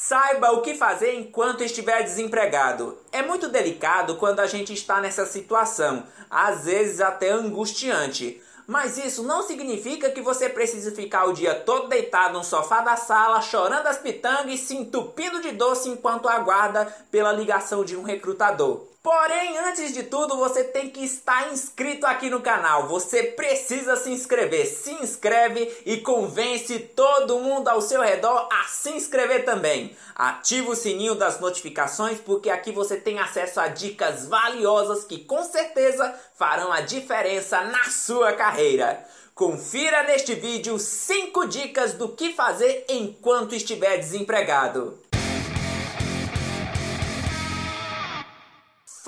Saiba o que fazer enquanto estiver desempregado. É muito delicado quando a gente está nessa situação, às vezes até angustiante. Mas isso não significa que você precise ficar o dia todo deitado no sofá da sala, chorando as pitangas e se entupindo de doce enquanto aguarda pela ligação de um recrutador. Porém, antes de tudo, você tem que estar inscrito aqui no canal. Você precisa se inscrever. Se inscreve e convence todo mundo ao seu redor a se inscrever também. Ativa o sininho das notificações porque aqui você tem acesso a dicas valiosas que com certeza farão a diferença na sua carreira. Confira neste vídeo 5 dicas do que fazer enquanto estiver desempregado.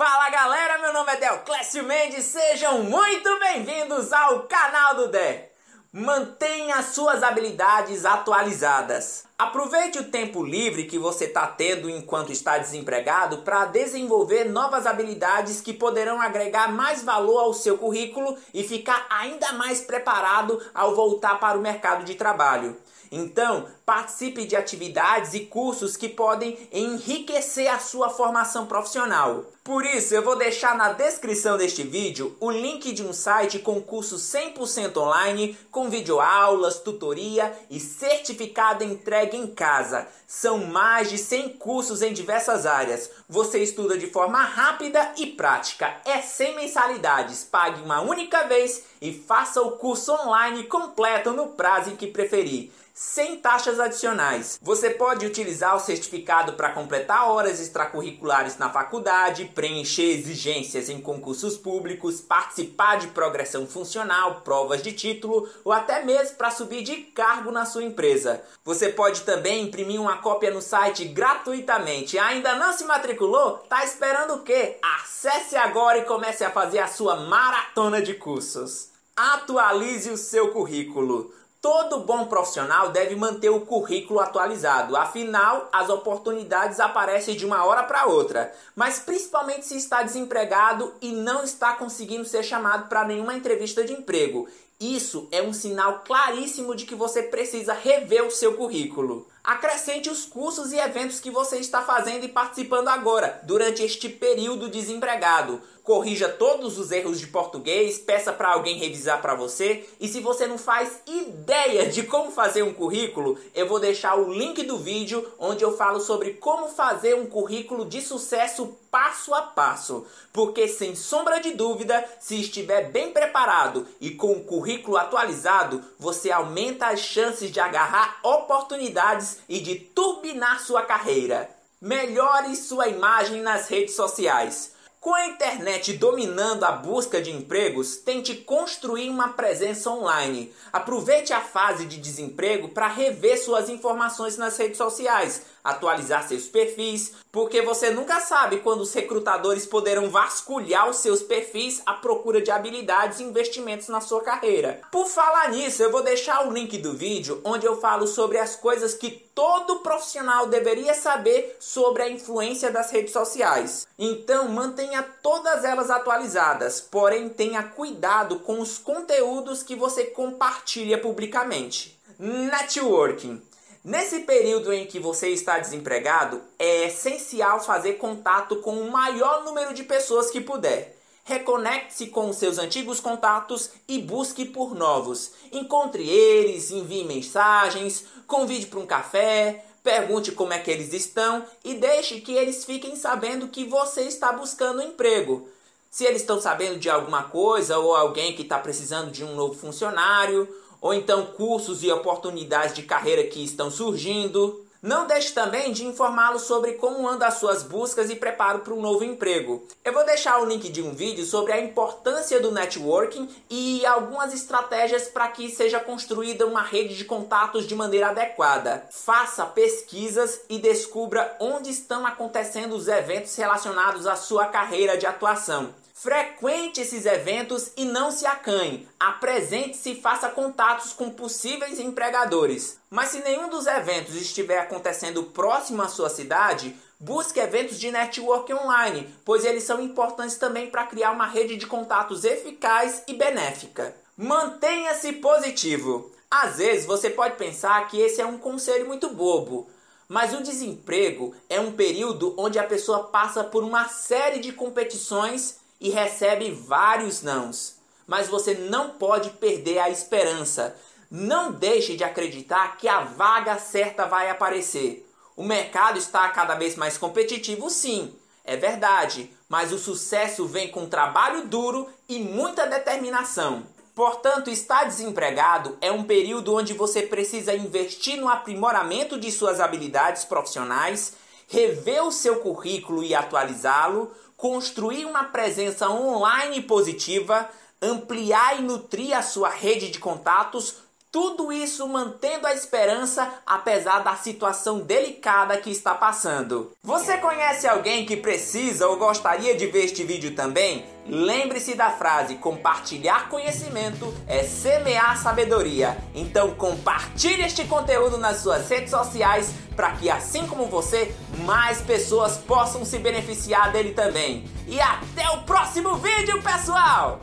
Fala galera, meu nome é Del Clécio Mendes, sejam muito bem-vindos ao canal do Dé. Mantenha suas habilidades atualizadas. Aproveite o tempo livre que você está tendo enquanto está desempregado para desenvolver novas habilidades que poderão agregar mais valor ao seu currículo e ficar ainda mais preparado ao voltar para o mercado de trabalho. Então, participe de atividades e cursos que podem enriquecer a sua formação profissional. Por isso, eu vou deixar na descrição deste vídeo o link de um site com curso 100% online, com videoaulas, tutoria e certificado entregue em casa. São mais de 100 cursos em diversas áreas. Você estuda de forma rápida e prática. É sem mensalidades. Pague uma única vez e faça o curso online completo no prazo em que preferir sem taxas adicionais. Você pode utilizar o certificado para completar horas extracurriculares na faculdade, preencher exigências em concursos públicos, participar de progressão funcional, provas de título ou até mesmo para subir de cargo na sua empresa. Você pode também imprimir uma cópia no site gratuitamente. Ainda não se matriculou? Tá esperando o quê? Acesse agora e comece a fazer a sua maratona de cursos. Atualize o seu currículo. Todo bom profissional deve manter o currículo atualizado, afinal, as oportunidades aparecem de uma hora para outra. Mas principalmente se está desempregado e não está conseguindo ser chamado para nenhuma entrevista de emprego. Isso é um sinal claríssimo de que você precisa rever o seu currículo. Acrescente os cursos e eventos que você está fazendo e participando agora, durante este período desempregado corrija todos os erros de português, peça para alguém revisar para você. E se você não faz ideia de como fazer um currículo, eu vou deixar o link do vídeo onde eu falo sobre como fazer um currículo de sucesso passo a passo. Porque sem sombra de dúvida, se estiver bem preparado e com o currículo atualizado, você aumenta as chances de agarrar oportunidades e de turbinar sua carreira. Melhore sua imagem nas redes sociais. Com a internet dominando a busca de empregos, tente construir uma presença online. Aproveite a fase de desemprego para rever suas informações nas redes sociais, atualizar seus perfis, porque você nunca sabe quando os recrutadores poderão vasculhar os seus perfis à procura de habilidades e investimentos na sua carreira. Por falar nisso, eu vou deixar o link do vídeo onde eu falo sobre as coisas que todo profissional deveria saber sobre a influência das redes sociais. Então, mantenha todas elas atualizadas, porém tenha cuidado com os conteúdos que você compartilha publicamente. Networking. Nesse período em que você está desempregado, é essencial fazer contato com o maior número de pessoas que puder. Reconecte-se com seus antigos contatos e busque por novos. Encontre eles, envie mensagens, convide para um café, pergunte como é que eles estão e deixe que eles fiquem sabendo que você está buscando emprego. Se eles estão sabendo de alguma coisa ou alguém que está precisando de um novo funcionário, ou então cursos e oportunidades de carreira que estão surgindo. Não deixe também de informá-lo sobre como andam as suas buscas e preparo para um novo emprego. Eu vou deixar o link de um vídeo sobre a importância do networking e algumas estratégias para que seja construída uma rede de contatos de maneira adequada. Faça pesquisas e descubra onde estão acontecendo os eventos relacionados à sua carreira de atuação. Frequente esses eventos e não se acanhe. Apresente-se e faça contatos com possíveis empregadores. Mas se nenhum dos eventos estiver acontecendo próximo à sua cidade, busque eventos de network online, pois eles são importantes também para criar uma rede de contatos eficaz e benéfica. Mantenha-se positivo. Às vezes você pode pensar que esse é um conselho muito bobo, Mas o desemprego é um período onde a pessoa passa por uma série de competições e recebe vários nãos. Mas você não pode perder a esperança. Não deixe de acreditar que a vaga certa vai aparecer. O mercado está cada vez mais competitivo, sim, é verdade, mas o sucesso vem com trabalho duro e muita determinação. Portanto, estar desempregado é um período onde você precisa investir no aprimoramento de suas habilidades profissionais, rever o seu currículo e atualizá-lo, construir uma presença online positiva, ampliar e nutrir a sua rede de contatos, tudo isso mantendo a esperança apesar da situação delicada que está passando. Você conhece alguém que precisa ou gostaria de ver este vídeo também? Lembre-se da frase: compartilhar conhecimento é semear sabedoria. Então compartilhe este conteúdo nas suas redes sociais para que assim como você, mais pessoas possam se beneficiar dele também. E até o próximo vídeo, pessoal.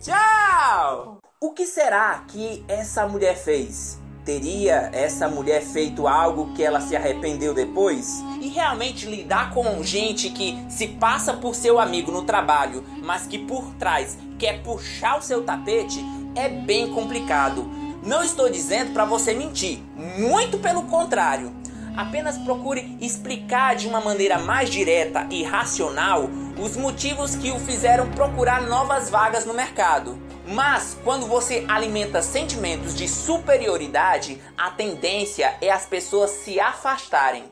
Tchau! O que será que essa mulher fez? Teria essa mulher feito algo que ela se arrependeu depois? E realmente lidar com gente que se passa por seu amigo no trabalho, mas que por trás quer puxar o seu tapete, é bem complicado. Não estou dizendo para você mentir, muito pelo contrário. Apenas procure explicar de uma maneira mais direta e racional os motivos que o fizeram procurar novas vagas no mercado. Mas quando você alimenta sentimentos de superioridade, a tendência é as pessoas se afastarem.